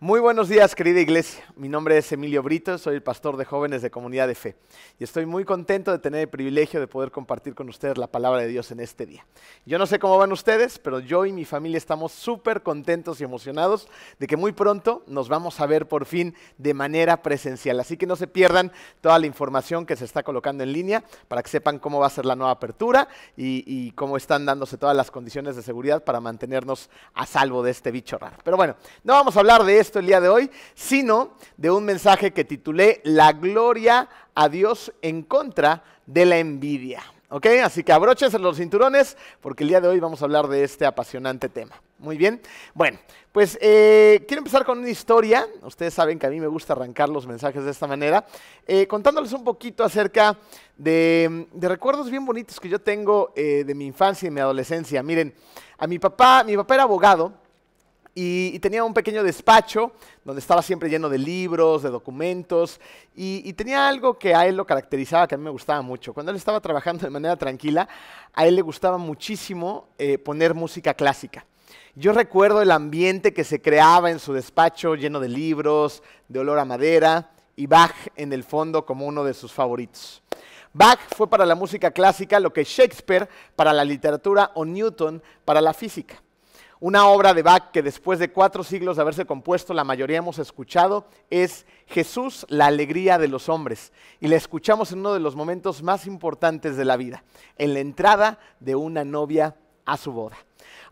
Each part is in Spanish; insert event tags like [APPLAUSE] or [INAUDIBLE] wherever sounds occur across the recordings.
Muy buenos días, querida iglesia. Mi nombre es Emilio Brito, soy el pastor de jóvenes de Comunidad de Fe. Y estoy muy contento de tener el privilegio de poder compartir con ustedes la palabra de Dios en este día. Yo no sé cómo van ustedes, pero yo y mi familia estamos súper contentos y emocionados de que muy pronto nos vamos a ver por fin de manera presencial. Así que no se pierdan toda la información que se está colocando en línea para que sepan cómo va a ser la nueva apertura y, cómo están dándose todas las condiciones de seguridad para mantenernos a salvo de este bicho raro. Pero bueno, no vamos a hablar de esto el día de hoy, sino de un mensaje que titulé La gloria a Dios en contra de la envidia. ¿Ok? Así que abróchense los cinturones porque el día de hoy vamos a hablar de este apasionante tema. Muy bien. Bueno, pues eh, quiero empezar con una historia. Ustedes saben que a mí me gusta arrancar los mensajes de esta manera, eh, contándoles un poquito acerca de, recuerdos bien bonitos que yo tengo eh, de mi infancia y mi adolescencia. Miren, a mi papá, mi papá era abogado y, tenía un pequeño despacho donde estaba siempre lleno de libros, de documentos, y, tenía algo que a él lo caracterizaba, que a mí me gustaba mucho. Cuando él estaba trabajando de manera tranquila, a él le gustaba muchísimo eh, poner música clásica. Yo recuerdo el ambiente que se creaba en su despacho, lleno de libros, de olor a madera, y Bach en el fondo como uno de sus favoritos. Bach fue para la música clásica lo que Shakespeare para la literatura o Newton para la física. Una obra de Bach que después de cuatro siglos de haberse compuesto, la mayoría hemos escuchado, es Jesús, la alegría de los hombres. Y la escuchamos en uno de los momentos más importantes de la vida, en la entrada de una novia a su boda.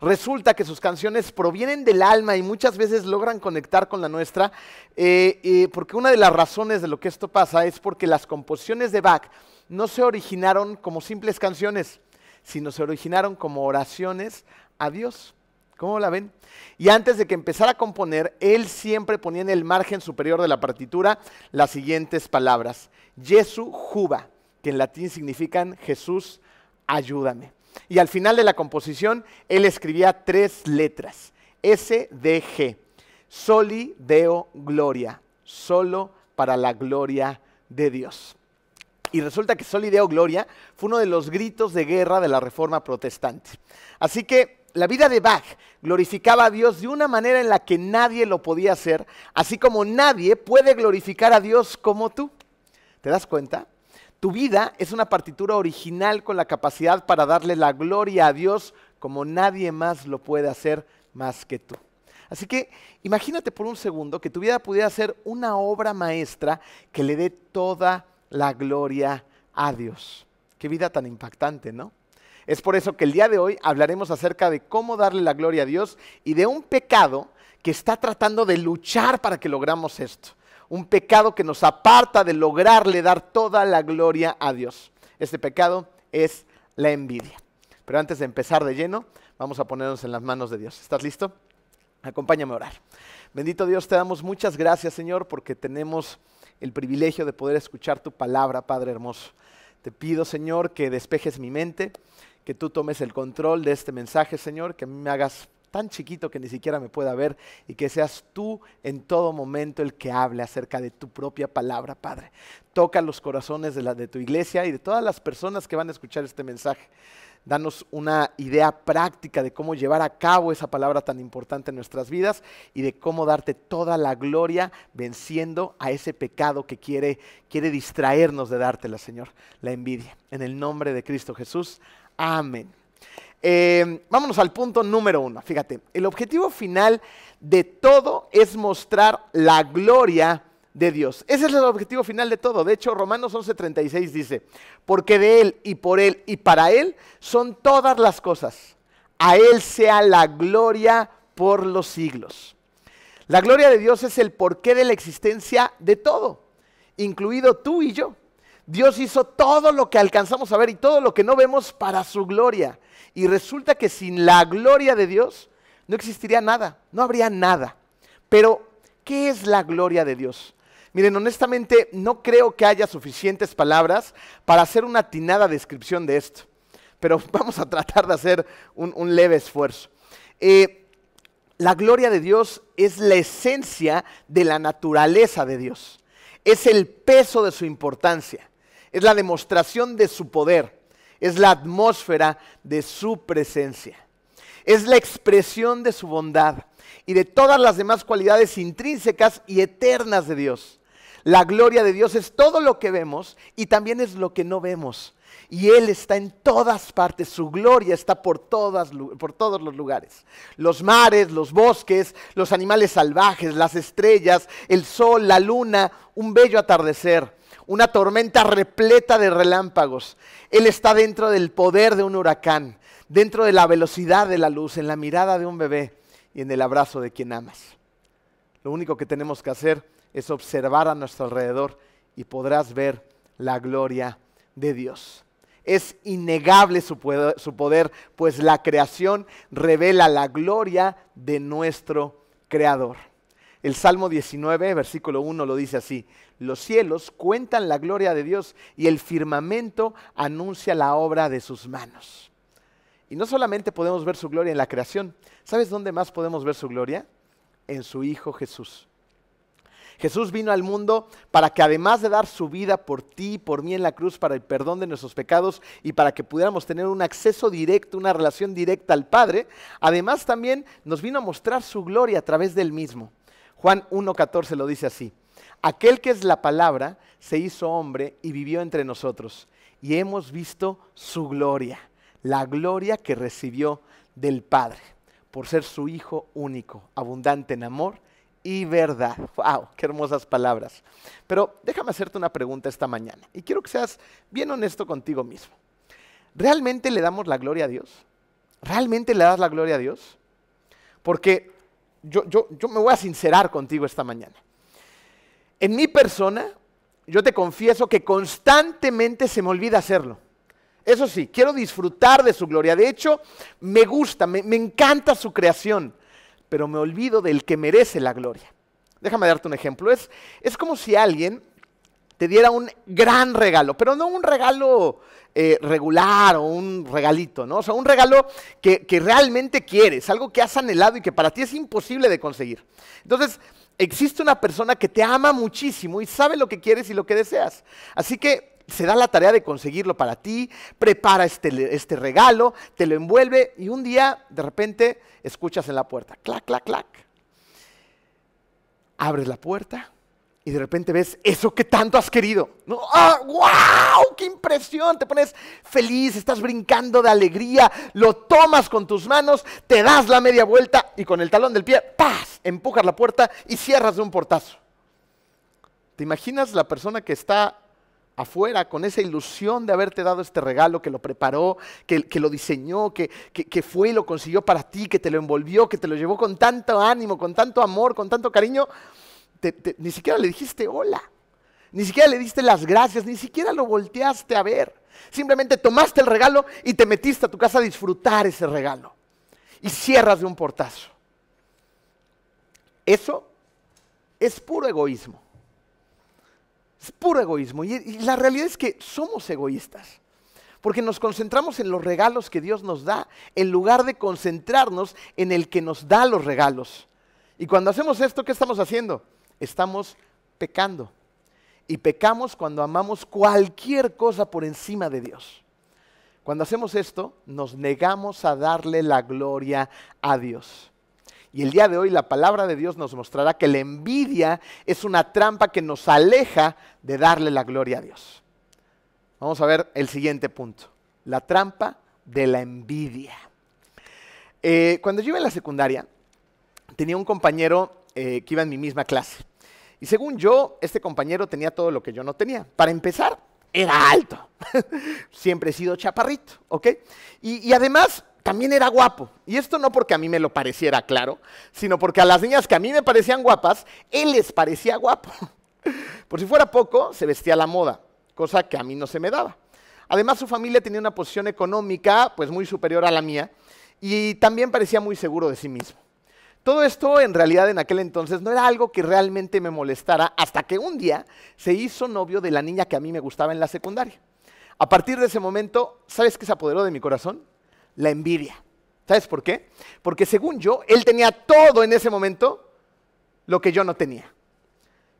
Resulta que sus canciones provienen del alma y muchas veces logran conectar con la nuestra, eh, eh, porque una de las razones de lo que esto pasa es porque las composiciones de Bach no se originaron como simples canciones, sino se originaron como oraciones a Dios. ¿Cómo la ven? Y antes de que empezara a componer, él siempre ponía en el margen superior de la partitura las siguientes palabras. Jesu juba, que en latín significan Jesús, ayúdame. Y al final de la composición, él escribía tres letras. S, D, G. Soli Deo Gloria. Solo para la gloria de Dios. Y resulta que Soli Deo Gloria fue uno de los gritos de guerra de la reforma protestante. Así que la vida de Bach glorificaba a Dios de una manera en la que nadie lo podía hacer, así como nadie puede glorificar a Dios como tú. ¿Te das cuenta? Tu vida es una partitura original con la capacidad para darle la gloria a Dios como nadie más lo puede hacer más que tú. Así que imagínate por un segundo que tu vida pudiera ser una obra maestra que le dé toda la gloria a Dios. Qué vida tan impactante, ¿no? Es por eso que el día de hoy hablaremos acerca de cómo darle la gloria a Dios y de un pecado que está tratando de luchar para que logramos esto. Un pecado que nos aparta de lograrle dar toda la gloria a Dios. Este pecado es la envidia. Pero antes de empezar de lleno, vamos a ponernos en las manos de Dios. ¿Estás listo? Acompáñame a orar. Bendito Dios, te damos muchas gracias, Señor, porque tenemos el privilegio de poder escuchar tu palabra, Padre hermoso. Te pido, Señor, que despejes mi mente, que tú tomes el control de este mensaje, Señor, que a mí me hagas tan chiquito que ni siquiera me pueda ver y que seas tú en todo momento el que hable acerca de tu propia palabra, Padre. Toca los corazones de, la, de tu iglesia y de todas las personas que van a escuchar este mensaje. Danos una idea práctica de cómo llevar a cabo esa palabra tan importante en nuestras vidas y de cómo darte toda la gloria venciendo a ese pecado que quiere, quiere distraernos de dártela, Señor, la envidia. En el nombre de Cristo Jesús. Amén. Eh, vámonos al punto número uno. Fíjate, el objetivo final de todo es mostrar la gloria de Dios. Ese es el objetivo final de todo. De hecho, Romanos 11:36 dice, porque de Él y por Él y para Él son todas las cosas. A Él sea la gloria por los siglos. La gloria de Dios es el porqué de la existencia de todo, incluido tú y yo. Dios hizo todo lo que alcanzamos a ver y todo lo que no vemos para su gloria. Y resulta que sin la gloria de Dios no existiría nada, no habría nada. Pero, ¿qué es la gloria de Dios? Miren, honestamente no creo que haya suficientes palabras para hacer una atinada descripción de esto. Pero [LAUGHS] vamos a tratar de hacer un, leve esfuerzo. Eh, la gloria de Dios es la esencia de la naturaleza de Dios. Es el peso de su importancia es la demostración de su poder, es la atmósfera de su presencia, es la expresión de su bondad, y de todas las demás cualidades intrínsecas y eternas de Dios. La gloria de Dios es todo lo que vemos y también es lo que no vemos. Y Él está en todas partes, su gloria está por, todas, por todos los lugares. Los mares, los bosques, los animales salvajes, las estrellas, el sol, la luna, un bello atardecer, una tormenta repleta de relámpagos. Él está dentro del poder de un huracán, dentro de la velocidad de la luz, en la mirada de un bebé y en el abrazo de quien amas. Lo único que tenemos que hacer es observar a nuestro alrededor y podrás ver la gloria de Dios. Es innegable su poder, pues la creación revela la gloria de nuestro Creador. El Salmo 19, versículo 1 lo dice así, los cielos cuentan la gloria de Dios y el firmamento anuncia la obra de sus manos. Y no solamente podemos ver su gloria en la creación, ¿sabes dónde más podemos ver su gloria? En su Hijo Jesús. Jesús vino al mundo para que además de dar su vida por ti y por mí en la cruz para el perdón de nuestros pecados y para que pudiéramos tener un acceso directo, una relación directa al Padre, además también nos vino a mostrar su gloria a través del mismo. Juan 1.14 lo dice así, aquel que es la palabra se hizo hombre y vivió entre nosotros y hemos visto su gloria, la gloria que recibió del Padre por ser su Hijo único, abundante en amor y verdad. ¡Wow! ¡Qué hermosas palabras! Pero déjame hacerte una pregunta esta mañana y quiero que seas bien honesto contigo mismo. ¿Realmente le damos la gloria a Dios? ¿Realmente le das la gloria a Dios? Porque yo, yo, yo me voy a sincerar contigo esta mañana. En mi persona, yo te confieso que constantemente se me olvida hacerlo. Eso sí, quiero disfrutar de su gloria. De hecho, me gusta, me, me encanta su creación pero me olvido del que merece la gloria. Déjame darte un ejemplo. Es, es como si alguien te diera un gran regalo, pero no un regalo eh, regular o un regalito, ¿no? O sea, un regalo que, realmente quieres, algo que has anhelado y que para ti es imposible de conseguir. Entonces, existe una persona que te ama muchísimo y sabe lo que quieres y lo que deseas. Así que se da la tarea de conseguirlo para ti, prepara este, este, regalo, te lo envuelve y un día de repente escuchas en la puerta, clac, clac, clac. Abres la puerta y de repente ves eso que tanto has querido. ¡Ah, wow! ¡Qué impresión! Te pones feliz, estás brincando de alegría, lo tomas con tus manos, te das la media vuelta y con el talón del pie, ¡paz! Empujas la puerta y cierras de un portazo. ¿Te imaginas la persona que está afuera con esa ilusión de haberte dado este regalo, que lo preparó, que, lo diseñó, que, fue y lo consiguió para ti, que te lo envolvió, que te lo llevó con tanto ánimo, con tanto amor, con tanto cariño, ni siquiera le dijiste hola, ni siquiera le diste las gracias, ni siquiera lo volteaste a ver. Simplemente tomaste el regalo y te metiste a tu casa a disfrutar ese regalo. Y cierras de un portazo. Eso es puro egoísmo. Es puro egoísmo. Y, la realidad es que somos egoístas. Porque nos concentramos en los regalos que Dios nos da, en lugar de concentrarnos en el que nos da los regalos. Y cuando hacemos esto, ¿qué estamos haciendo? Estamos pecando. Y pecamos cuando amamos cualquier cosa por encima de Dios. Cuando hacemos esto, nos negamos a darle la gloria a Dios. Y el día de hoy la palabra de Dios nos mostrará que la envidia es una trampa que nos aleja de darle la gloria a Dios. Vamos a ver el siguiente punto, la trampa de la envidia. Eh, cuando yo iba en la secundaria, tenía un compañero eh, que iba en mi misma clase. Y según yo, este compañero tenía todo lo que yo no tenía. Para empezar, era alto. [LAUGHS] Siempre he sido chaparrito, ¿ok? y además también era guapo. Y esto no porque a mí me lo pareciera claro, sino porque a las niñas que a mí me parecían guapas, él les parecía guapo. [LAUGHS] Por si fuera poco, se vestía a la moda, cosa que a mí no se me daba. Además, su familia tenía una posición económica pues muy superior a la mía y también parecía muy seguro de sí mismo. Todo esto en realidad en aquel entonces no era algo que realmente me molestara hasta que un día se hizo novio de la niña que a mí me gustaba en la secundaria. A partir de ese momento, ¿sabes qué se apoderó de mi corazón? la envidia. ¿Sabes por qué? Porque según yo, él tenía todo en ese momento lo que yo no tenía.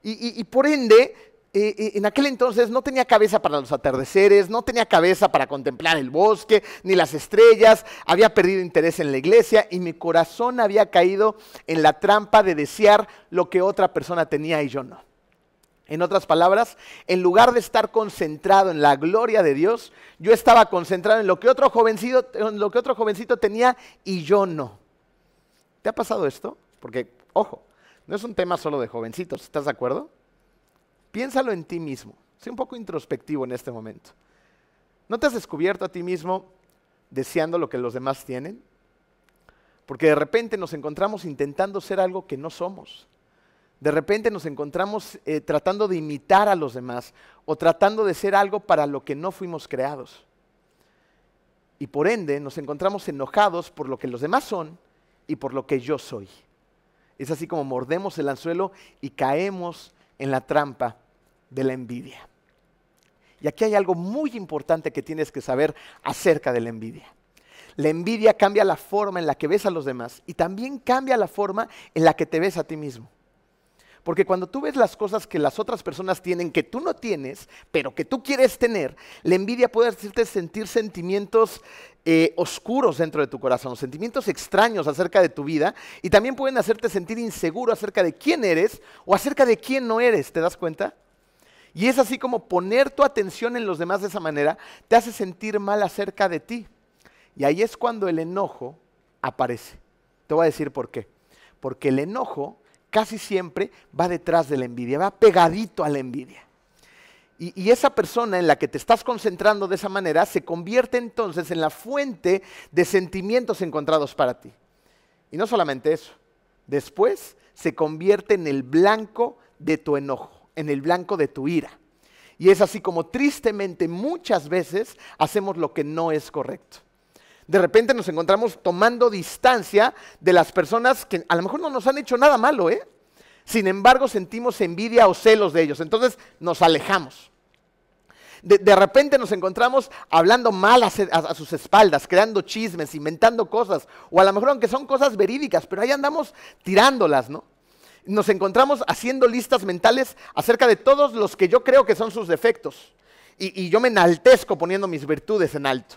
Y, por ende, en aquel entonces no tenía cabeza para los atardeceres, no tenía cabeza para contemplar el bosque, ni las estrellas, había perdido interés en la iglesia y mi corazón había caído en la trampa de desear lo que otra persona tenía y yo no. En otras palabras, en lugar de estar concentrado en la gloria de Dios, yo estaba concentrado en lo que otro jovencito tenía y yo no. ¿Te ha pasado esto? Porque, ojo, no es un tema solo de jovencitos, ¿estás de acuerdo? Piénsalo en ti mismo. Sé un poco introspectivo en este momento. ¿No te has descubierto a ti mismo deseando lo que los demás tienen? Porque de repente nos encontramos intentando ser algo que no somos. De repente nos encontramos eh, tratando de imitar a los demás o tratando de ser algo para lo que no fuimos creados. Y por ende nos encontramos enojados por lo que los demás son y por lo que yo soy. Es así como mordemos el anzuelo y caemos en la trampa de la envidia. Y aquí hay algo muy importante que tienes que saber acerca de la envidia. La envidia cambia la forma en la que ves a los demás y también cambia la forma en la que te ves a ti mismo. Porque cuando tú ves las cosas que las otras personas tienen que tú no tienes, pero que tú quieres tener, la envidia puede hacerte sentir sentimientos eh, oscuros dentro de tu corazón, sentimientos extraños acerca de tu vida y también pueden hacerte sentir inseguro acerca de quién eres o acerca de quién no eres, ¿te das cuenta? Y es así como poner tu atención en los demás de esa manera te hace sentir mal acerca de ti. Y ahí es cuando el enojo aparece. Te voy a decir por qué. Porque el enojo casi siempre va detrás de la envidia, va pegadito a la envidia. Y, esa persona en la que te estás concentrando de esa manera se convierte entonces en la fuente de sentimientos encontrados para ti. Y no solamente eso, después se convierte en el blanco de tu enojo, en el blanco de tu ira. Y es así como tristemente muchas veces hacemos lo que no es correcto. De repente nos encontramos tomando distancia de las personas que a lo mejor no nos han hecho nada malo, ¿eh? Sin embargo, sentimos envidia o celos de ellos. Entonces nos alejamos. De, repente nos encontramos hablando mal a, a, sus espaldas, creando chismes, inventando cosas. O a lo mejor aunque son cosas verídicas, pero ahí andamos tirándolas, ¿no? Nos encontramos haciendo listas mentales acerca de todos los que yo creo que son sus defectos. Y, yo me enaltezco poniendo mis virtudes en alto.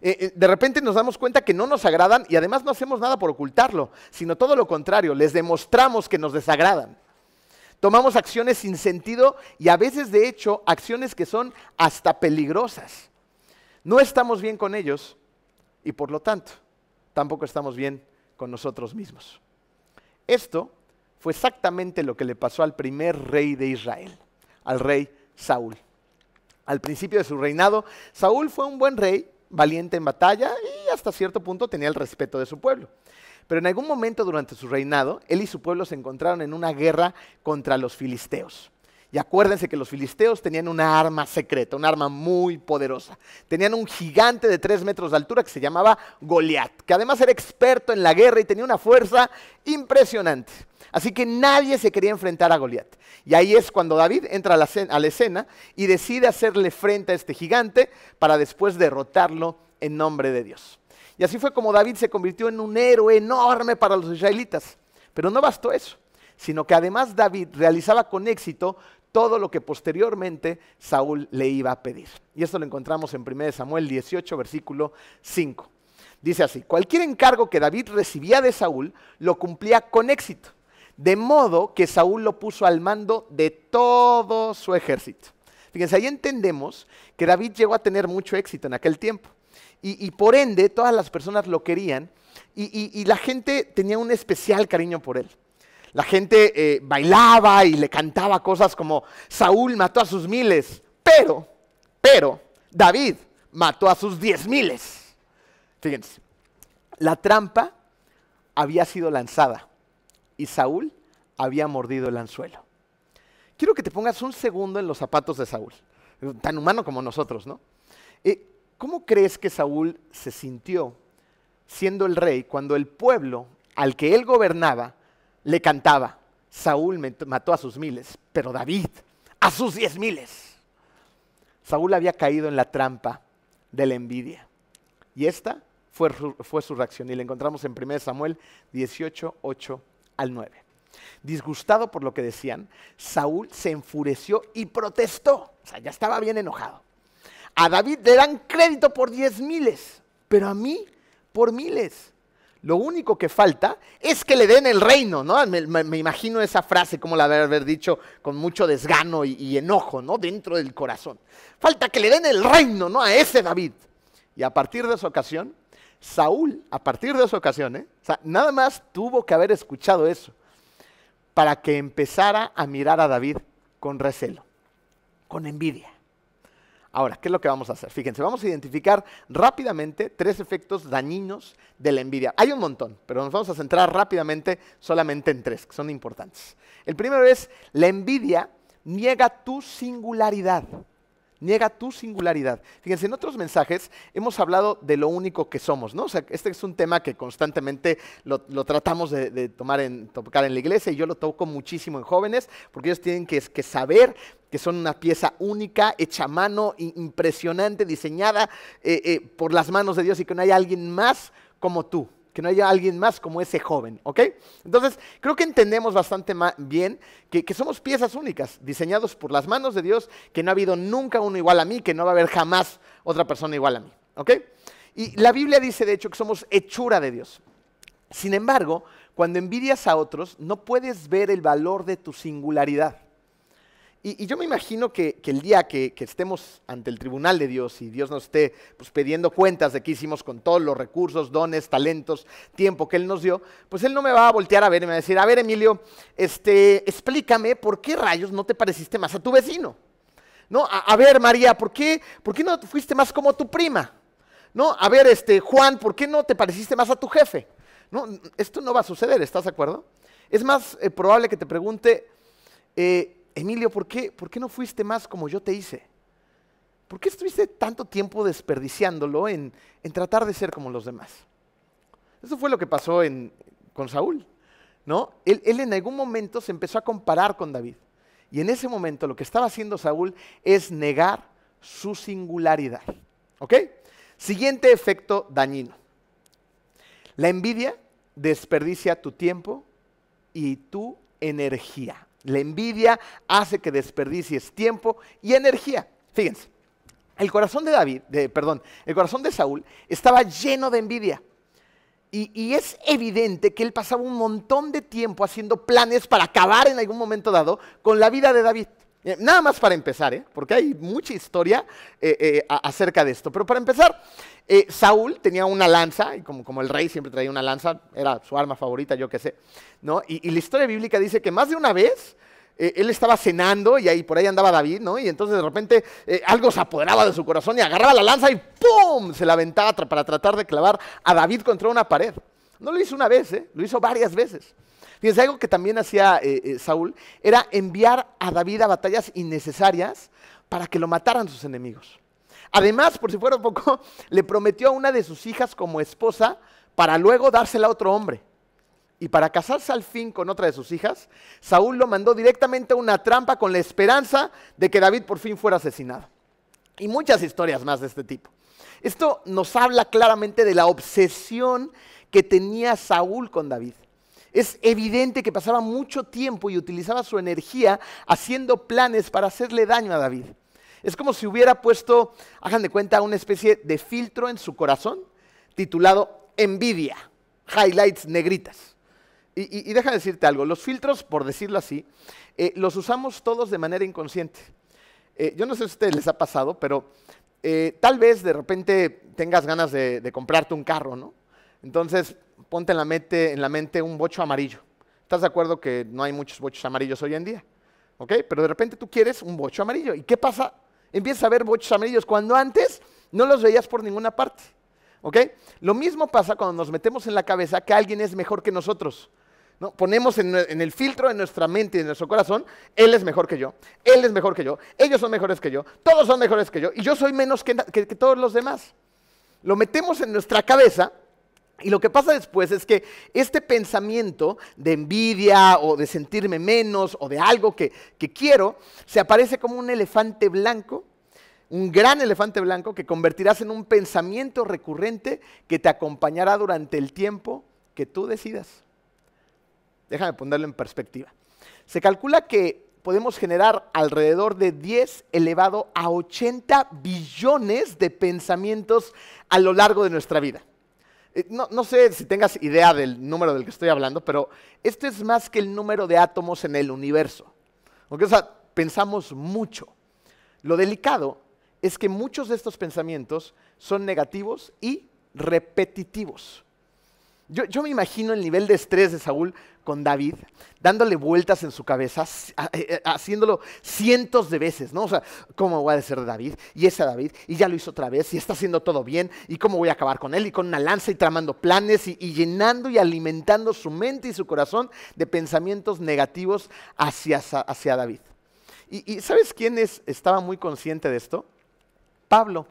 Eh, eh, de repente nos damos cuenta que no nos agradan y además no hacemos nada por ocultarlo, sino todo lo contrario, les demostramos que nos desagradan. Tomamos acciones sin sentido y a veces de hecho acciones que son hasta peligrosas. No estamos bien con ellos y por lo tanto tampoco estamos bien con nosotros mismos. Esto fue exactamente lo que le pasó al primer rey de Israel, al rey Saúl. Al principio de su reinado, Saúl fue un buen rey, valiente en batalla y hasta cierto punto tenía el respeto de su pueblo. Pero en algún momento durante su reinado, él y su pueblo se encontraron en una guerra contra los filisteos. Y acuérdense que los filisteos tenían una arma secreta, una arma muy poderosa. Tenían un gigante de tres metros de altura que se llamaba Goliat, que además era experto en la guerra y tenía una fuerza impresionante. Así que nadie se quería enfrentar a Goliat. Y ahí es cuando David entra a la, a la escena y decide hacerle frente a este gigante para después derrotarlo en nombre de Dios. Y así fue como David se convirtió en un héroe enorme para los israelitas. Pero no bastó eso, sino que además David realizaba con éxito todo lo que posteriormente Saúl le iba a pedir. Y esto lo encontramos en 1 Samuel 18, versículo 5. Dice así, cualquier encargo que David recibía de Saúl lo cumplía con éxito, de modo que Saúl lo puso al mando de todo su ejército. Fíjense, ahí entendemos que David llegó a tener mucho éxito en aquel tiempo. Y, por ende, todas las personas lo querían y la gente tenía un especial cariño por él. La gente eh, bailaba y le cantaba cosas como Saúl mató a sus miles, pero, pero David mató a sus diez miles. Fíjense, la trampa había sido lanzada y Saúl había mordido el anzuelo. Quiero que te pongas un segundo en los zapatos de Saúl, tan humano como nosotros, ¿no? Eh, ¿Cómo crees que Saúl se sintió siendo el rey cuando el pueblo al que él gobernaba le cantaba, Saúl mató a sus miles, pero David a sus diez miles. Saúl había caído en la trampa de la envidia. Y esta fue, fue su reacción. Y la encontramos en 1 Samuel 18, 8 al 9. Disgustado por lo que decían, Saúl se enfureció y protestó. O sea, ya estaba bien enojado. A David le dan crédito por diez miles, pero a mí por miles. Lo único que falta es que le den el reino, ¿no? Me, imagino esa frase, como la de haber dicho con mucho desgano y, enojo, ¿no? Dentro del corazón. Falta que le den el reino, ¿no? A ese David. Y a partir de esa ocasión, Saúl, a partir de esa ocasión, ¿eh? nada más tuvo que haber escuchado eso para que empezara a mirar a David con recelo, con envidia. Ahora, ¿qué es lo que vamos a hacer? Fíjense, vamos a identificar rápidamente tres efectos dañinos de la envidia. Hay un montón, pero nos vamos a centrar rápidamente solamente en tres, que son importantes. El primero es, la envidia niega tu singularidad niega tu singularidad. Fíjense, en otros mensajes hemos hablado de lo único que somos, ¿no? O sea, este es un tema que constantemente lo, tratamos de, tomar en, tocar en la iglesia y yo lo toco muchísimo en jóvenes porque ellos tienen que, saber que son una pieza única, hecha a mano, impresionante, diseñada eh, eh, por las manos de Dios y que no hay alguien más como tú que no haya alguien más como ese joven, ¿ok? Entonces, creo que entendemos bastante bien que, que, somos piezas únicas, diseñados por las manos de Dios, que no ha habido nunca uno igual a mí, que no va a haber jamás otra persona igual a mí, ¿ok? Y la Biblia dice, de hecho, que somos hechura de Dios. Sin embargo, cuando envidias a otros, no puedes ver el valor de tu singularidad. Y, yo me imagino que, el día que, estemos ante el tribunal de Dios y Dios nos esté pues, pidiendo cuentas de qué hicimos con todos los recursos, dones, talentos, tiempo que Él nos dio, pues Él no me va a voltear a ver y me va a decir, a ver Emilio, este, explícame por qué rayos no te pareciste más a tu vecino. ¿No? A, ver María, ¿por qué, ¿por qué no fuiste más como tu prima? ¿No? A ver este, Juan, ¿por qué no te pareciste más a tu jefe? ¿No? Esto no va a suceder, ¿estás de acuerdo? Es más eh, probable que te pregunte... Eh, Emilio, ¿por qué, ¿por qué no fuiste más como yo te hice? ¿Por qué estuviste tanto tiempo desperdiciándolo en, tratar de ser como los demás? Eso fue lo que pasó con Saúl. ¿no? Él, él, en algún momento se empezó a comparar con David. Y en ese momento lo que estaba haciendo Saúl es negar su singularidad. ¿Ok? Siguiente efecto dañino. La envidia desperdicia tu tiempo y tu energía. La envidia hace que desperdicies tiempo y energía. Fíjense, el corazón de David, de, perdón, el corazón de Saúl estaba lleno de envidia. Y, y, es evidente que él pasaba un montón de tiempo haciendo planes para acabar en algún momento dado con la vida de David. Eh, nada más para empezar, ¿eh? porque hay mucha historia eh, acerca de esto. Pero para empezar, Saúl tenía una lanza, y como, el rey siempre traía una lanza, era su arma favorita, yo qué sé. ¿no? Y, la historia bíblica dice que más de una vez él estaba cenando y ahí por ahí andaba David, ¿no? Y entonces de repente algo se apoderaba de su corazón y agarraba la lanza y ¡pum! se la aventaba para tratar de clavar a David contra una pared. No lo hizo una vez, ¿eh? lo hizo varias veces. Fíjense, algo que también hacía eh, eh, Saúl era enviar a David a batallas innecesarias para que lo mataran sus enemigos. Además, por si fuera poco, le prometió a una de sus hijas como esposa para luego dársela a otro hombre. Y para casarse al fin con otra de sus hijas, Saúl lo mandó directamente a una trampa con la esperanza de que David por fin fuera asesinado. Y muchas historias más de este tipo. Esto nos habla claramente de la obsesión que tenía Saúl con David. Es evidente que pasaba mucho tiempo y utilizaba su energía haciendo planes para hacerle daño a David. Es como si hubiera puesto, hagan de cuenta, una especie de filtro en su corazón titulado envidia, highlights negritas. Y, déjame decirte algo, los filtros, por decirlo así, eh, los usamos todos de manera inconsciente. Eh, yo no sé si a ustedes les ha pasado, pero eh, tal vez de repente tengas ganas de comprarte un carro, ¿no? Entonces ponte en la, mente, en la mente un bocho amarillo. ¿Estás de acuerdo que no hay muchos bochos amarillos hoy en día? ¿Ok? Pero de repente tú quieres un bocho amarillo. ¿Y qué pasa? Empiezas a ver bochos amarillos cuando antes no los veías por ninguna parte. ¿Ok? Lo mismo pasa cuando nos metemos en la cabeza que alguien es mejor que nosotros. ¿no? Ponemos en, el filtro de nuestra mente y de nuestro corazón, él es mejor que yo, él es mejor que yo, ellos son mejores que yo, todos son mejores que yo, y yo soy menos que todos los demás. Lo metemos en nuestra cabeza y lo que pasa después es que este pensamiento de envidia o de sentirme menos o de algo que, quiero, se aparece como un elefante blanco, un gran elefante blanco que convertirás en un pensamiento recurrente que te acompañará durante el tiempo que tú decidas. Déjame ponerlo en perspectiva. Se calcula que podemos generar alrededor de 10 elevado a 80 billones de pensamientos a lo largo de nuestra vida. Eh, no, sé si tengas idea del número del que estoy hablando, pero este es más que el número de átomos en el universo. O sea, pensamos mucho. Lo delicado es que muchos de estos pensamientos son negativos y repetitivos. Yo, me imagino el nivel de estrés de Saúl con David, dándole vueltas en su cabeza, eh, eh, haciéndolo cientos de veces, ¿no? O sea, ¿cómo voy a de David? Y ese David, y ya lo hizo otra vez, y está haciendo todo bien, y cómo voy a acabar con él, y con una lanza y tramando planes, y, llenando y alimentando su mente y su corazón de pensamientos negativos hacia, hacia David. Y, ¿sabes quién estaba muy consciente de esto? Pablo.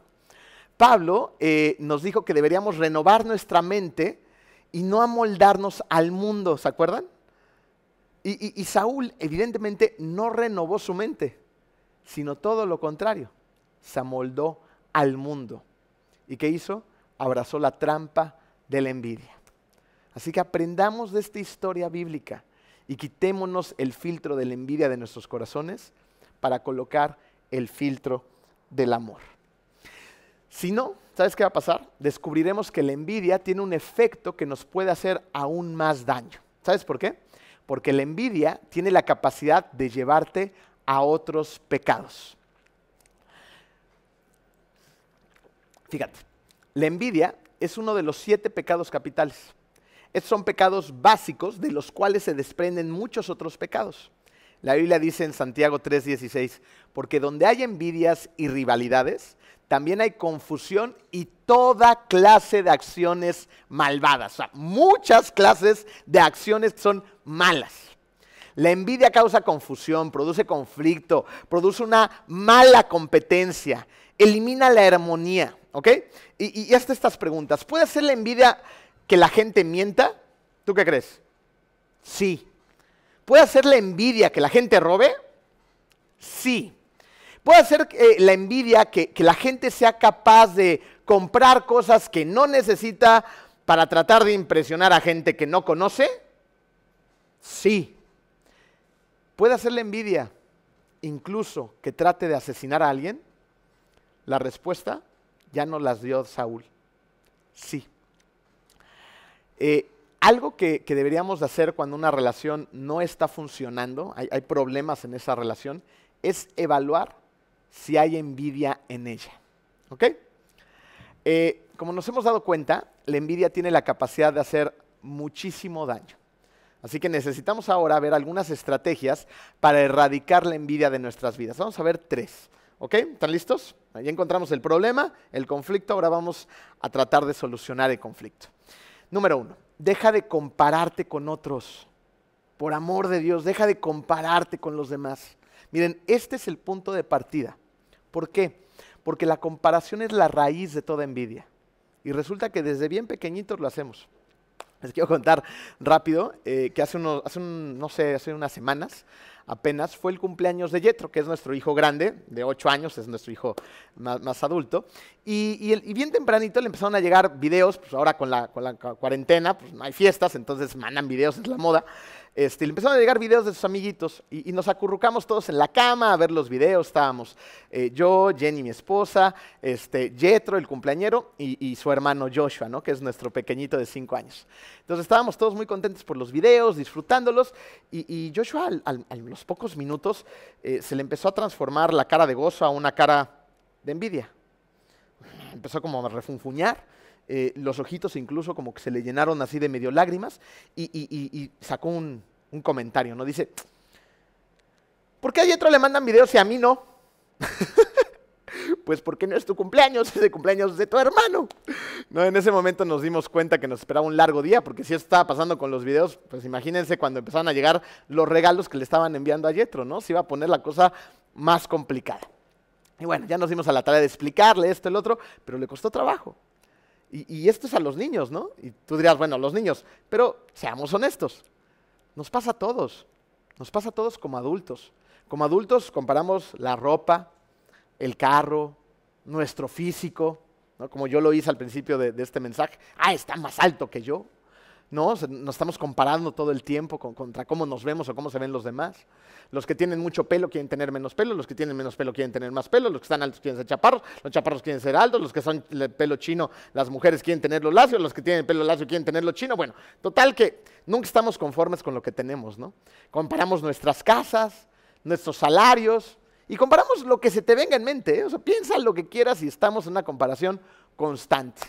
Pablo eh, nos dijo que deberíamos renovar nuestra mente y no amoldarnos al mundo, ¿se acuerdan? Y, Saúl evidentemente no renovó su mente, sino todo lo contrario, se amoldó al mundo. ¿Y qué hizo? Abrazó la trampa de la envidia. Así que aprendamos de esta historia bíblica y quitémonos el filtro de la envidia de nuestros corazones para colocar el filtro del amor. Si no, ¿sabes qué va a pasar? Descubriremos que la envidia tiene un efecto que nos puede hacer aún más daño. ¿Sabes por qué? Porque la envidia tiene la capacidad de llevarte a otros pecados. Fíjate, la envidia es uno de los siete pecados capitales. Estos son pecados básicos de los cuales se desprenden muchos otros pecados. La Biblia dice en Santiago 3:16, porque donde hay envidias y rivalidades, también hay confusión y toda clase de acciones malvadas. O sea, muchas clases de acciones son malas. La envidia causa confusión, produce conflicto, produce una mala competencia, elimina la armonía. ¿Ok? Y, y hasta estas preguntas. ¿Puede ser la envidia que la gente mienta? ¿Tú qué crees? Sí. ¿Puede hacer la envidia que la gente robe? Sí. Puede hacer eh, la envidia que, que la gente sea capaz de comprar cosas que no necesita para tratar de impresionar a gente que no conoce? Sí. ¿Puede hacer la envidia incluso que trate de asesinar a alguien? La respuesta ya nos las dio Saúl. Sí. Eh, algo que, deberíamos hacer cuando una relación no está funcionando, hay problemas en esa relación, es evaluar si hay envidia en ella. ¿Ok? Eh, como nos hemos dado cuenta, la envidia tiene la capacidad de hacer muchísimo daño. Así que necesitamos ahora ver algunas estrategias para erradicar la envidia de nuestras vidas. Vamos a ver tres. ¿Ok? ¿Están listos? Ahí encontramos el problema, el conflicto, ahora vamos a tratar de solucionar el conflicto. Número uno, deja de compararte con otros. Por amor de Dios, deja de compararte con los demás. Miren, este es el punto de partida. ¿Por qué? Porque la comparación es la raíz de toda envidia. Y resulta que desde bien pequeñitos lo hacemos. Les quiero contar rápido eh, que hace, unos, hace no sé, hace unas semanas apenas fue el cumpleaños de Yetro, que es nuestro hijo grande, de 8 años, es nuestro hijo más, adulto. Y, bien tempranito le empezaron a llegar videos, pues ahora con la, con la cuarentena, pues no hay fiestas, entonces mandan videos, es la moda. Este, le empezaron a llegar videos de sus amiguitos y, nos acurrucamos todos en la cama a ver los videos. Estábamos eh, yo, Jenny, mi esposa, este, Jetro, el cumpleañero, y, su hermano Joshua, ¿no? que es nuestro pequeñito de cinco años. Entonces estábamos todos muy contentos por los videos, disfrutándolos, y, Joshua a los pocos minutos eh, se le empezó a transformar la cara de gozo a una cara de envidia. Empezó como a refunfuñar. Eh, los ojitos incluso como que se le llenaron así de medio lágrimas y, sacó un, comentario, ¿no? Dice, ¿por qué a Yetro le mandan videos y a mí no? [LAUGHS] pues porque no es tu cumpleaños, es el cumpleaños de tu hermano. ¿No? En ese momento nos dimos cuenta que nos esperaba un largo día, porque si estaba pasando con los videos, pues imagínense cuando empezaron a llegar los regalos que le estaban enviando a Yetro, ¿no? Se iba a poner la cosa más complicada. Y bueno, ya nos dimos a la tarea de explicarle esto, el otro, pero le costó trabajo. Y, esto es a los niños, ¿no? Y tú dirías, bueno, los niños, pero seamos honestos, nos pasa a todos, nos pasa a todos como adultos. Como adultos comparamos la ropa, el carro, nuestro físico, ¿no? como yo lo hice al principio de, este mensaje, ah, está más alto que yo, ¿no? Nos estamos comparando todo el tiempo contra cómo nos vemos o cómo se ven los demás. Los que tienen mucho pelo quieren tener menos pelo, los que tienen menos pelo quieren tener más pelo, los que están altos quieren ser chaparros, los chaparros quieren ser altos, los que son de pelo chino, las mujeres quieren tenerlo lacio, los que tienen pelo lacio quieren tenerlo chino. Bueno, total que nunca estamos conformes con lo que tenemos, ¿no? Comparamos nuestras casas, nuestros salarios y comparamos lo que se te venga en mente, ¿eh? o sea, piensa lo que quieras y estamos en una comparación constante.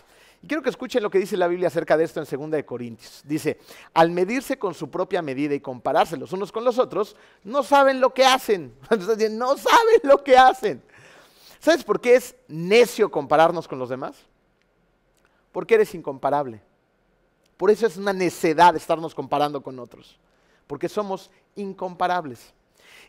Y quiero que escuchen lo que dice la Biblia acerca de esto en 2 de Corintios. Dice, al medirse con su propia medida y compararse los unos con los otros, no saben lo que hacen. [LAUGHS] no saben lo que hacen. ¿Sabes por qué es necio compararnos con los demás? Porque eres incomparable. Por eso es una necedad estarnos comparando con otros. Porque somos incomparables.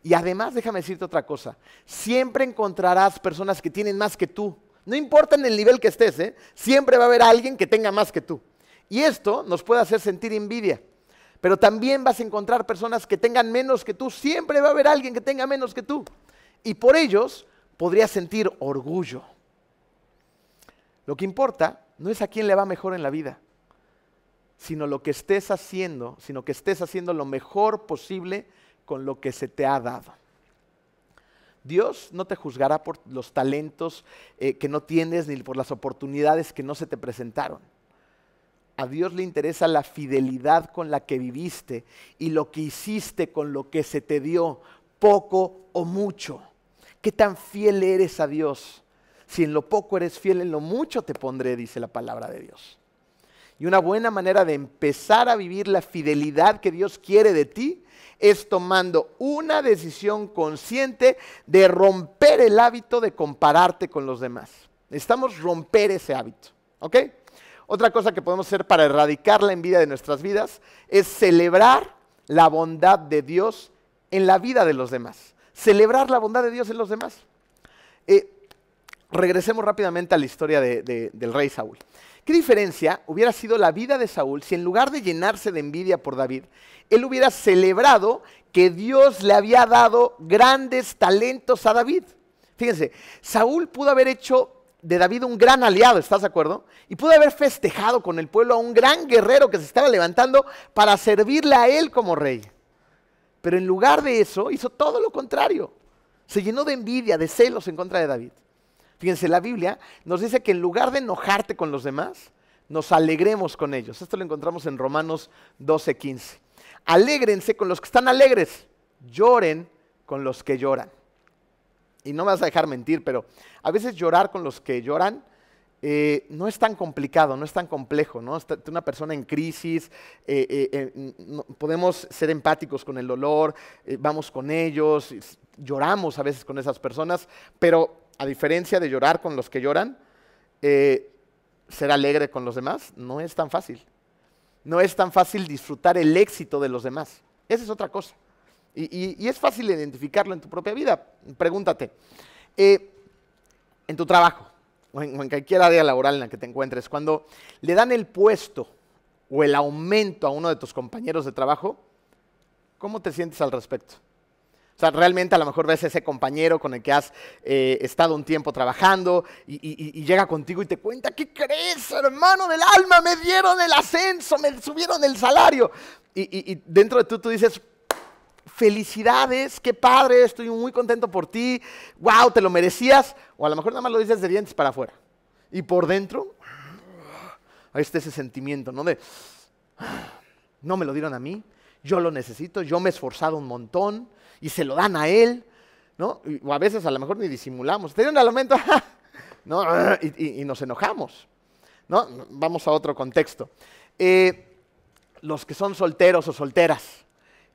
Y además, déjame decirte otra cosa, siempre encontrarás personas que tienen más que tú no importa en el nivel que estés, ¿eh? siempre va a haber alguien que tenga más que tú. Y esto nos puede hacer sentir envidia. Pero también vas a encontrar personas que tengan menos que tú. Siempre va a haber alguien que tenga menos que tú. Y por ellos podrías sentir orgullo. Lo que importa no es a quién le va mejor en la vida, sino lo que estés haciendo, sino que estés haciendo lo mejor posible con lo que se te ha dado. Dios no te juzgará por los talentos eh, que no tienes ni por las oportunidades que no se te presentaron. A Dios le interesa la fidelidad con la que viviste y lo que hiciste con lo que se te dio, poco o mucho. ¿Qué tan fiel eres a Dios? Si en lo poco eres fiel, en lo mucho te pondré, dice la palabra de Dios. Y una buena manera de empezar a vivir la fidelidad que Dios quiere de ti es tomando una decisión consciente de romper el hábito de compararte con los demás. Necesitamos romper ese hábito. ¿Ok? Otra cosa que podemos hacer para erradicar la envidia de nuestras vidas es celebrar la bondad de Dios en la vida de los demás. Celebrar la bondad de Dios en los demás. Eh, regresemos rápidamente a la historia del rey Saúl. ¿Qué diferencia hubiera sido la vida de Saúl si en lugar de llenarse de envidia por David, él hubiera celebrado que Dios le había dado grandes talentos a David? Fíjense, Saúl pudo haber hecho de David un gran aliado, ¿estás de acuerdo? Y pudo haber festejado con el pueblo a un gran guerrero que se estaba levantando para servirle a él como rey. Pero en lugar de eso, hizo todo lo contrario. Se llenó de envidia, de celos en contra de David. Fíjense, la Biblia nos dice que en lugar de enojarte con los demás, nos alegremos con ellos. Esto lo encontramos en Romanos 12:15. Alégrense con los que están alegres, lloren con los que lloran. Y no me vas a dejar mentir, pero a veces llorar con los que lloran eh, no es tan complicado, no es tan complejo, ¿no? Una persona en crisis, eh, eh, podemos ser empáticos con el dolor, vamos con ellos, lloramos a veces con esas personas, pero a diferencia de llorar con los que lloran, eh, ser alegre con los demás no es tan fácil. No es tan fácil disfrutar el éxito de los demás. Esa es otra cosa. Y, es fácil identificarlo en tu propia vida. Pregúntate, eh, en tu trabajo o en, en cualquier área laboral en la que te encuentres, cuando le dan el puesto o el aumento a uno de tus compañeros de trabajo, ¿cómo te sientes al respecto? O sea, realmente a lo mejor ves a ese compañero con el que has eh, estado un tiempo trabajando y, llega contigo y te cuenta, ¿qué crees, hermano del alma? Me dieron el ascenso, me subieron el salario. Y, dentro de tú tú dices, felicidades, qué padre, estoy muy contento por ti, wow, te lo merecías. O a lo mejor nada más lo dices de dientes para afuera. Y por dentro, ahí está ese sentimiento, ¿no? De, no me lo dieron a mí, yo lo necesito, yo me he esforzado un montón y se lo dan a él, ¿no? o a veces a lo mejor ni disimulamos. Te dieron aumento, [LAUGHS] ¿no? Y, nos enojamos, ¿no? Vamos a otro contexto. Eh, los que son solteros o solteras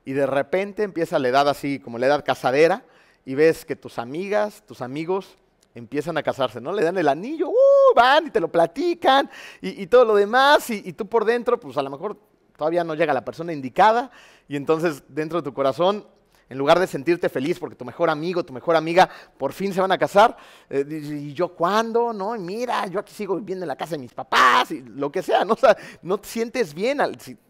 y de repente empieza la edad así, como la edad casadera, y ves que tus amigas, tus amigos empiezan a casarse, ¿no? Le dan el anillo, uh, van y te lo platican y, todo lo demás, y, y, tú por dentro, pues a lo mejor todavía no llega la persona indicada, y entonces dentro de tu corazón en lugar de sentirte feliz porque tu mejor amigo, tu mejor amiga por fin se van a casar, eh, y yo cuándo, ¿no? mira, yo aquí sigo viviendo en la casa de mis papás, y lo que sea, ¿no? [LAUGHS] no te sientes bien,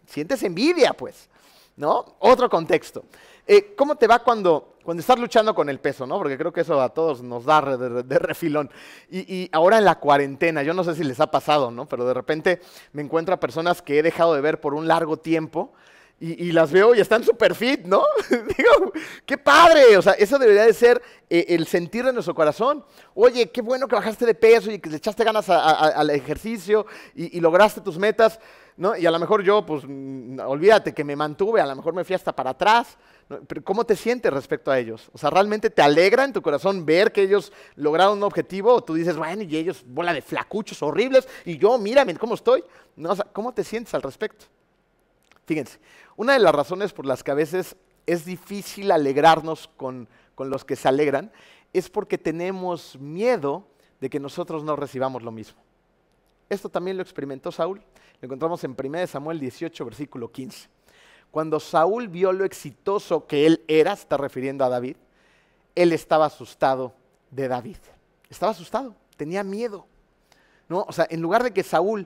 sientes envidia, pues, ¿no? Otro contexto. Eh, ¿Cómo te va cuando cuando estás luchando con el peso, ¿no? Porque creo que eso a todos nos da de, refilón. Y, ahora en la cuarentena, yo no sé si les ha pasado, ¿no? Pero de repente me encuentro a personas que he dejado de ver por un largo tiempo y, las veo y están súper fit, ¿no? [LAUGHS] Digo, qué padre. O sea, eso debería de ser eh, el sentir de nuestro corazón. Oye, qué bueno que bajaste de peso y que le echaste ganas al ejercicio y lograste tus metas. Y a lo mejor yo, pues, mm, olvídate que me mantuve, a lo mejor me fui hasta para atrás. Pero ¿cómo te sientes respecto a ellos? O sea, ¿realmente te alegra en tu corazón ver que ellos lograron un objetivo? O tú dices, bueno, y ellos, bola de flacuchos horribles, y yo, mírame cómo estoy. No, ¿cómo te sientes al respecto? Fíjense, una de las razones por las que a veces es difícil alegrarnos con, con los que se alegran es porque tenemos miedo de que nosotros no recibamos lo mismo. Esto también lo experimentó Saúl. Lo encontramos en 1 Samuel 18, versículo 15. Cuando Saúl vio lo exitoso que él era, está refiriendo a David, él estaba asustado de David. Estaba asustado, tenía miedo. ¿no? O sea, en lugar de que Saúl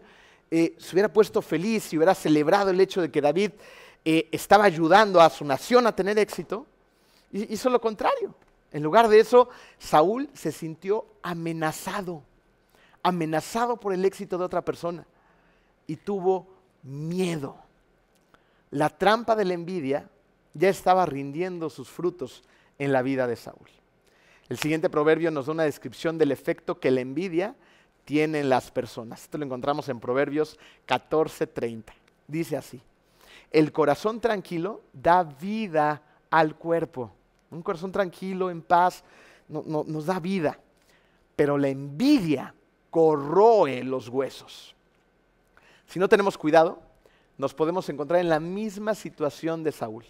eh, se hubiera puesto feliz y hubiera celebrado el hecho de que David eh, estaba ayudando a su nación a tener éxito, hizo lo contrario. En lugar de eso, Saúl se sintió amenazado amenazado por el éxito de otra persona y tuvo miedo. La trampa de la envidia ya estaba rindiendo sus frutos en la vida de Saúl. El siguiente proverbio nos da una descripción del efecto que la envidia tiene en las personas. Esto lo encontramos en Proverbios 14:30. Dice así, el corazón tranquilo da vida al cuerpo. Un corazón tranquilo, en paz, nos da vida. Pero la envidia corroe los huesos. Si no tenemos cuidado, nos podemos encontrar en la misma situación de Saúl.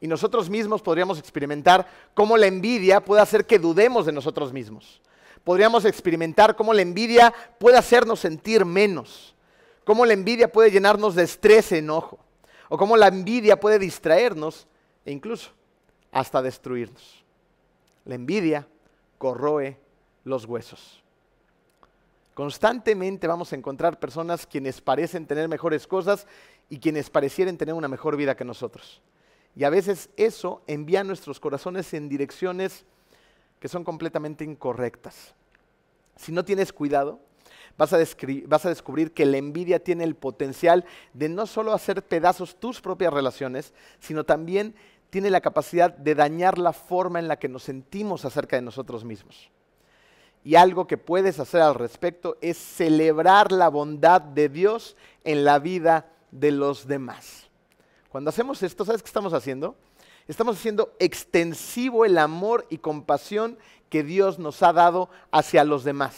Y nosotros mismos podríamos experimentar cómo la envidia puede hacer que dudemos de nosotros mismos. Podríamos experimentar cómo la envidia puede hacernos sentir menos. Cómo la envidia puede llenarnos de estrés e enojo. O cómo la envidia puede distraernos e incluso hasta destruirnos. La envidia corroe los huesos. Constantemente vamos a encontrar personas quienes parecen tener mejores cosas y quienes parecieren tener una mejor vida que nosotros. Y a veces eso envía nuestros corazones en direcciones que son completamente incorrectas. Si no tienes cuidado, vas a, vas a, descubrir que la envidia tiene el potencial de no solo hacer pedazos tus propias relaciones, sino también tiene la capacidad de dañar la forma en la que nos sentimos acerca de nosotros mismos. Y algo que puedes hacer al respecto es celebrar la bondad de Dios en la vida de los demás. Cuando hacemos esto, ¿sabes qué estamos haciendo? Estamos haciendo extensivo el amor y compasión que Dios nos ha dado hacia los demás.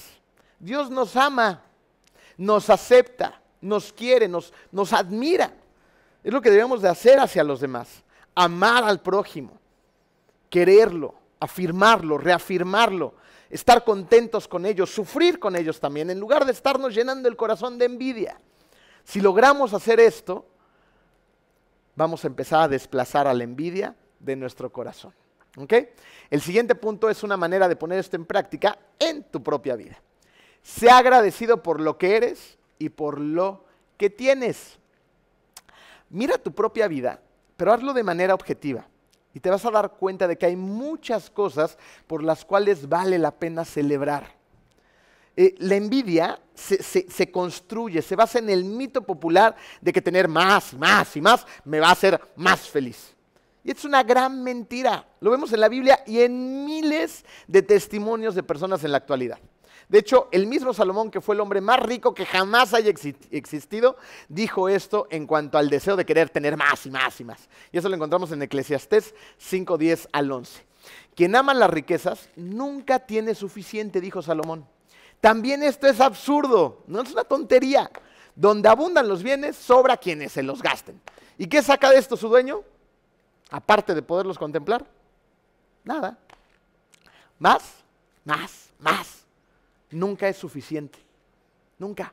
Dios nos ama, nos acepta, nos quiere, nos, admira. Es lo que debemos de hacer hacia los demás. Amar al prójimo, quererlo, afirmarlo, reafirmarlo, estar contentos con ellos, sufrir con ellos también, en lugar de estarnos llenando el corazón de envidia. Si logramos hacer esto, vamos a empezar a desplazar a la envidia de nuestro corazón. El siguiente punto es una manera de poner esto en práctica en tu propia vida. Sea agradecido por lo que eres y por lo que tienes. Mira tu propia vida, pero hazlo de manera objetiva. Y te vas a dar cuenta de que hay muchas cosas por las cuales vale la pena celebrar. Eh, la envidia se, construye, se basa en el mito popular de que tener más, más y más me va a hacer más feliz. Y es una gran mentira. Lo vemos en la Biblia y en miles de testimonios de personas en la actualidad. De hecho, el mismo Salomón, que fue el hombre más rico que jamás haya existido, dijo esto en cuanto al deseo de querer tener más y más y más. Y eso lo encontramos en Eclesiastés 5, 10 al 11. Quien ama las riquezas nunca tiene suficiente, dijo Salomón. También esto es absurdo, no es una tontería. Donde abundan los bienes, sobra quienes se los gasten. ¿Y qué saca de esto su dueño? Aparte de poderlos contemplar, nada. Más, más, más nunca es suficiente. Nunca.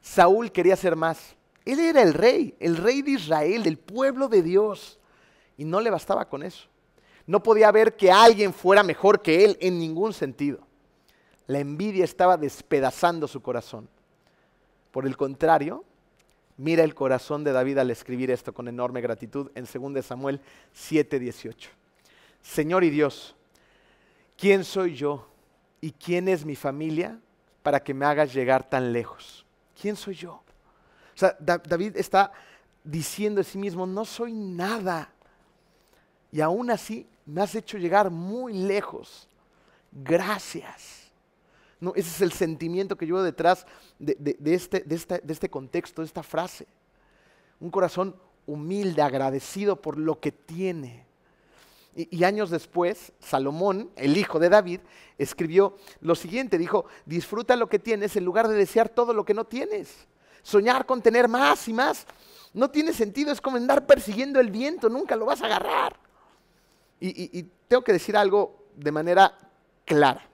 Saúl quería ser más. Él era el rey, el rey de Israel, del pueblo de Dios. Y no le bastaba con eso. No podía ver que alguien fuera mejor que él en ningún sentido. La envidia estaba despedazando su corazón. Por el contrario, mira el corazón de David al escribir esto con enorme gratitud en 2 Samuel 7:18. Señor y Dios, ¿quién soy yo y quién es mi familia para que me hagas llegar tan lejos? ¿Quién soy yo? O sea, David está diciendo a sí mismo, no soy nada. Y aún así me has hecho llegar muy lejos. Gracias. No, ese es el sentimiento que llevo detrás de, este, de este contexto, de esta frase. Un corazón humilde, agradecido por lo que tiene. Y, años después, Salomón, el hijo de David, escribió lo siguiente, dijo, disfruta lo que tienes en lugar de desear todo lo que no tienes. Soñar con tener más y más no tiene sentido, es como andar persiguiendo el viento, nunca lo vas a agarrar. y tengo que decir algo de manera clara.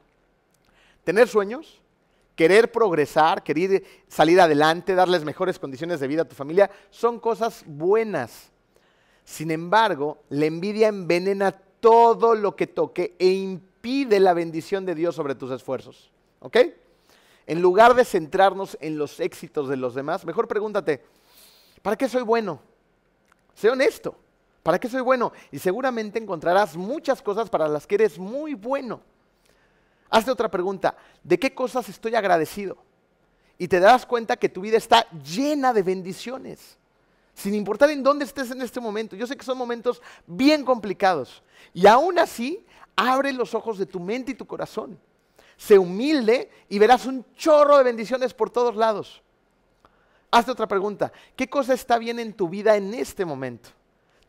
Tener sueños, querer progresar, querer salir adelante, darles mejores condiciones de vida a tu familia, son cosas buenas. Sin embargo, la envidia envenena todo lo que toque e impide la bendición de Dios sobre tus esfuerzos. ¿Ok? En lugar de centrarnos en los éxitos de los demás, mejor pregúntate, ¿para qué soy bueno? Sé honesto, ¿para qué soy bueno? Y seguramente encontrarás muchas cosas para las que eres muy bueno. Hazte otra pregunta, ¿de qué cosas estoy agradecido? Y te darás cuenta que tu vida está llena de bendiciones sin importar en dónde estés en este momento. Yo sé que son momentos bien complicados. Y aún así, abre los ojos de tu mente y tu corazón. Sé humilde y verás un chorro de bendiciones por todos lados. Hazte otra pregunta. ¿Qué cosa está bien en tu vida en este momento?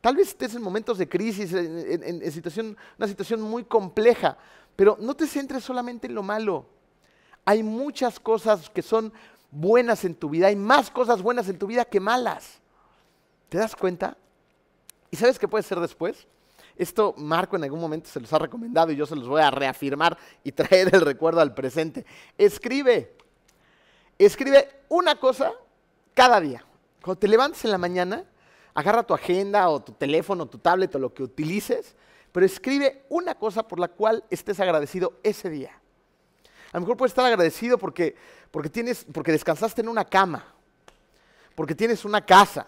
Tal vez estés en momentos de crisis, en, situación, una situación muy compleja, pero no te centres solamente en lo malo. Hay muchas cosas que son buenas en tu vida, hay más cosas buenas en tu vida que malas. ¿Te das cuenta? ¿Y sabes qué puede ser después? Esto Marco en algún momento se los ha recomendado y yo se los voy a reafirmar y [LAUGHS] traer el recuerdo al presente. Escribe, escribe una cosa cada día. Cuando te levantes en la mañana, agarra tu agenda o tu teléfono, tu tablet o lo que utilices, pero escribe una cosa por la cual estés agradecido ese día. A lo mejor puedes estar agradecido porque, porque, tienes, porque descansaste en una cama, porque tienes una casa,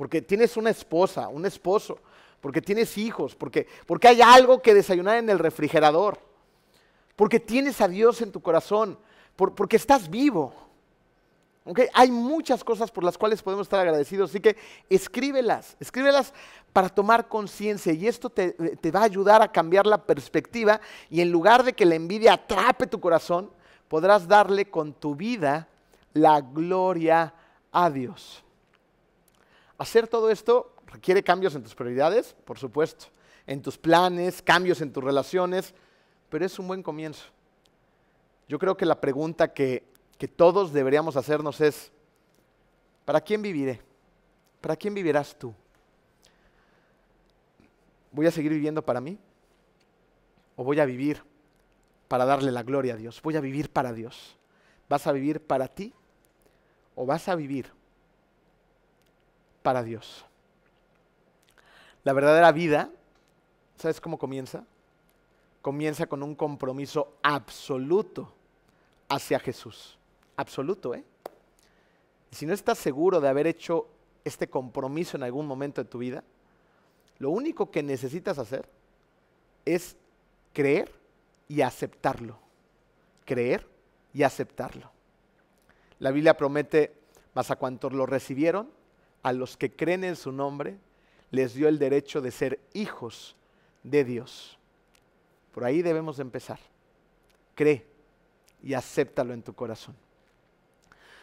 porque tienes una esposa, un esposo, porque tienes hijos, porque, porque hay algo que desayunar en el refrigerador, porque tienes a Dios en tu corazón, porque estás vivo. Hay muchas cosas por las cuales podemos estar agradecidos, así que escríbelas, escríbelas para tomar conciencia y esto te, te, va a ayudar a cambiar la perspectiva y en lugar de que la envidia atrape tu corazón, podrás darle con tu vida la gloria a Dios. Hacer todo esto requiere cambios en tus prioridades, por supuesto, en tus planes, cambios en tus relaciones, pero es un buen comienzo. Yo creo que la pregunta que, que todos deberíamos hacernos es, ¿para quién viviré? ¿Para quién vivirás tú? ¿Voy a seguir viviendo para mí? ¿O voy a vivir para darle la gloria a Dios? ¿Voy a vivir para Dios? ¿Vas a vivir para ti? ¿O vas a vivir para Dios. La verdadera vida, ¿sabes cómo comienza? Comienza con un compromiso absoluto hacia Jesús. Absoluto, ¿eh? Si no estás seguro de haber hecho este compromiso en algún momento de tu vida, lo único que necesitas hacer es creer y aceptarlo. Creer y aceptarlo. La Biblia promete, más a cuantos lo recibieron, a los que creen en su nombre, les dio el derecho de ser hijos de Dios. Por ahí debemos empezar. Cree y acéptalo en tu corazón.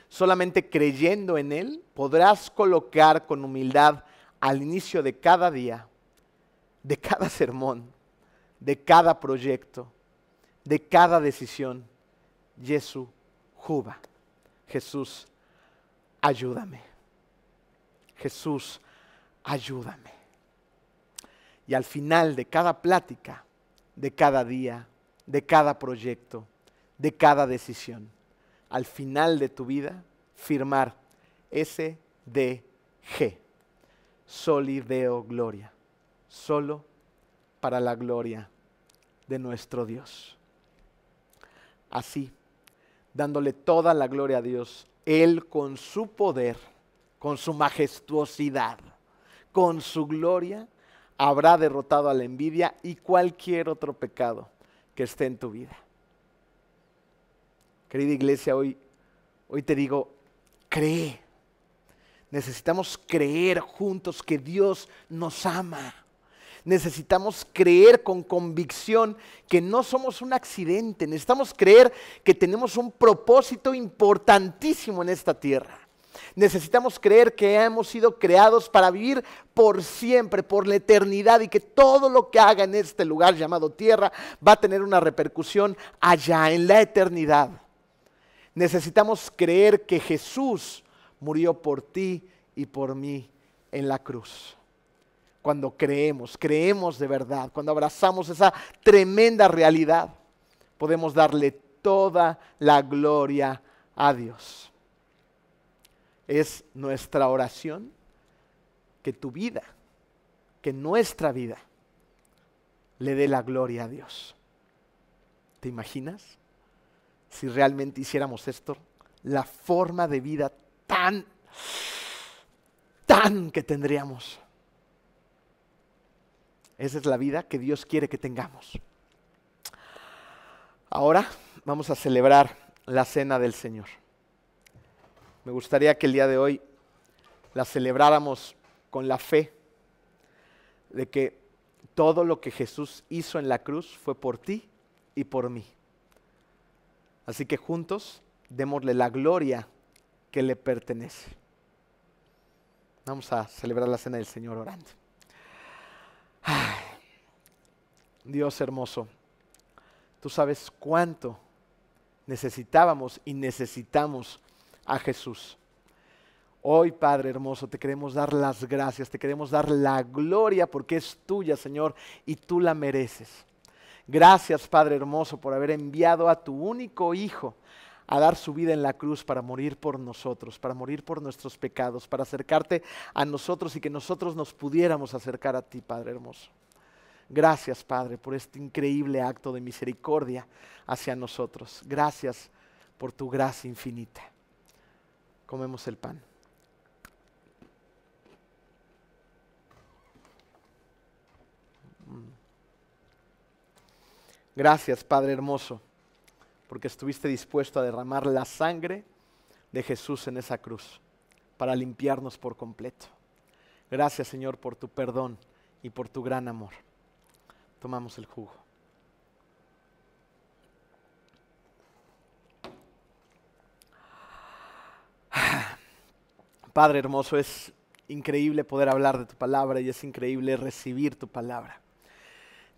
Solamente creyendo en Él podrás colocar con humildad al inicio de cada día, de cada [LAUGHS] sermón, de cada proyecto, de cada decisión, Jesús, Juba. Jesús, ayúdame. Jesús, ayúdame. Y al final de cada plática, de cada día, de cada proyecto, de cada decisión, al final de tu vida, firmar SDG, Soli Deo Gloria, solo para la gloria de nuestro Dios. Así, dándole toda la gloria a Dios, Él con su poder, con su majestuosidad, con su gloria, habrá derrotado a la envidia y cualquier otro pecado que esté en tu vida. Querida iglesia, hoy, hoy te digo, cree. Necesitamos creer juntos que Dios nos ama. Necesitamos creer con convicción que no somos un accidente. Necesitamos creer que tenemos un propósito importantísimo en esta tierra. Necesitamos creer que hemos sido creados para vivir por siempre, por la eternidad y que todo lo que haga en este lugar llamado tierra va a tener una repercusión allá, en la eternidad. Necesitamos creer que Jesús murió por ti y por mí en la cruz. Cuando creemos, creemos de verdad, cuando abrazamos esa tremenda realidad, podemos darle toda la gloria a Dios. Es nuestra oración que tu vida, que nuestra vida le dé la gloria a Dios. ¿Te imaginas? Si realmente hiciéramos esto, la forma de vida tan, tan que tendríamos. Esa es la vida que Dios quiere que tengamos. Ahora vamos a celebrar la cena del Señor. Me gustaría que el día de hoy la celebráramos con la fe de que todo lo que Jesús hizo en la cruz fue por ti y por mí. Así que juntos démosle la gloria que le pertenece. Vamos a celebrar la cena del Señor orando. Dios hermoso, tú sabes cuánto necesitábamos y necesitamos a Jesús. Hoy, Padre hermoso, te queremos dar las gracias, te queremos dar la gloria porque es tuya, Señor, y tú la mereces. Gracias, Padre hermoso, por haber enviado a tu único Hijo a dar su vida en la cruz para morir por nosotros, para morir por nuestros pecados, para acercarte a nosotros y que nosotros nos pudiéramos acercar a ti, Padre hermoso. Gracias, Padre, por este increíble acto de misericordia hacia nosotros. Gracias por tu gracia infinita. Comemos el pan. Mm. Gracias, Padre hermoso porque estuviste dispuesto a derramar la sangre de Jesús en esa cruz para limpiarnos por completo. Gracias Señor por tu perdón y por tu gran amor. Tomamos el jugo. Padre hermoso, es increíble poder hablar de tu palabra y es increíble recibir tu palabra.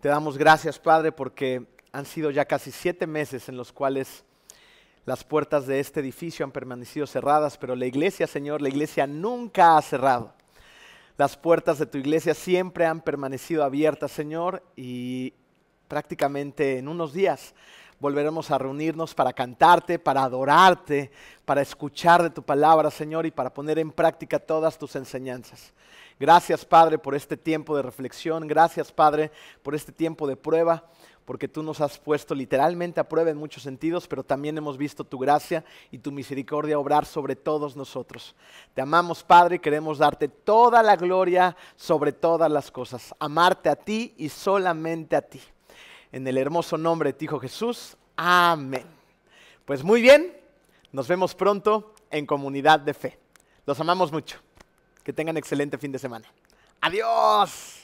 Te damos gracias, Padre, porque han sido ya casi siete meses en los cuales las puertas de este edificio han permanecido cerradas, pero la iglesia, Señor, la iglesia nunca ha cerrado. Las puertas de tu iglesia siempre han permanecido abiertas, Señor, y prácticamente en unos días volveremos a reunirnos para cantarte, para adorarte, para escuchar de tu palabra, Señor, y para poner en práctica todas tus enseñanzas. Gracias, Padre, por este tiempo de reflexión. Gracias, Padre, por este tiempo de prueba porque tú nos has puesto literalmente a prueba en muchos sentidos, pero también hemos visto tu gracia y tu misericordia obrar sobre todos nosotros. Te amamos, Padre, y queremos darte toda la gloria sobre todas las cosas, amarte a ti y solamente a ti. En el hermoso nombre de ti, Hijo Jesús. Amén. Pues muy bien, nos vemos pronto en Comunidad de Fe. Los amamos mucho. Que tengan excelente fin de semana. Adiós.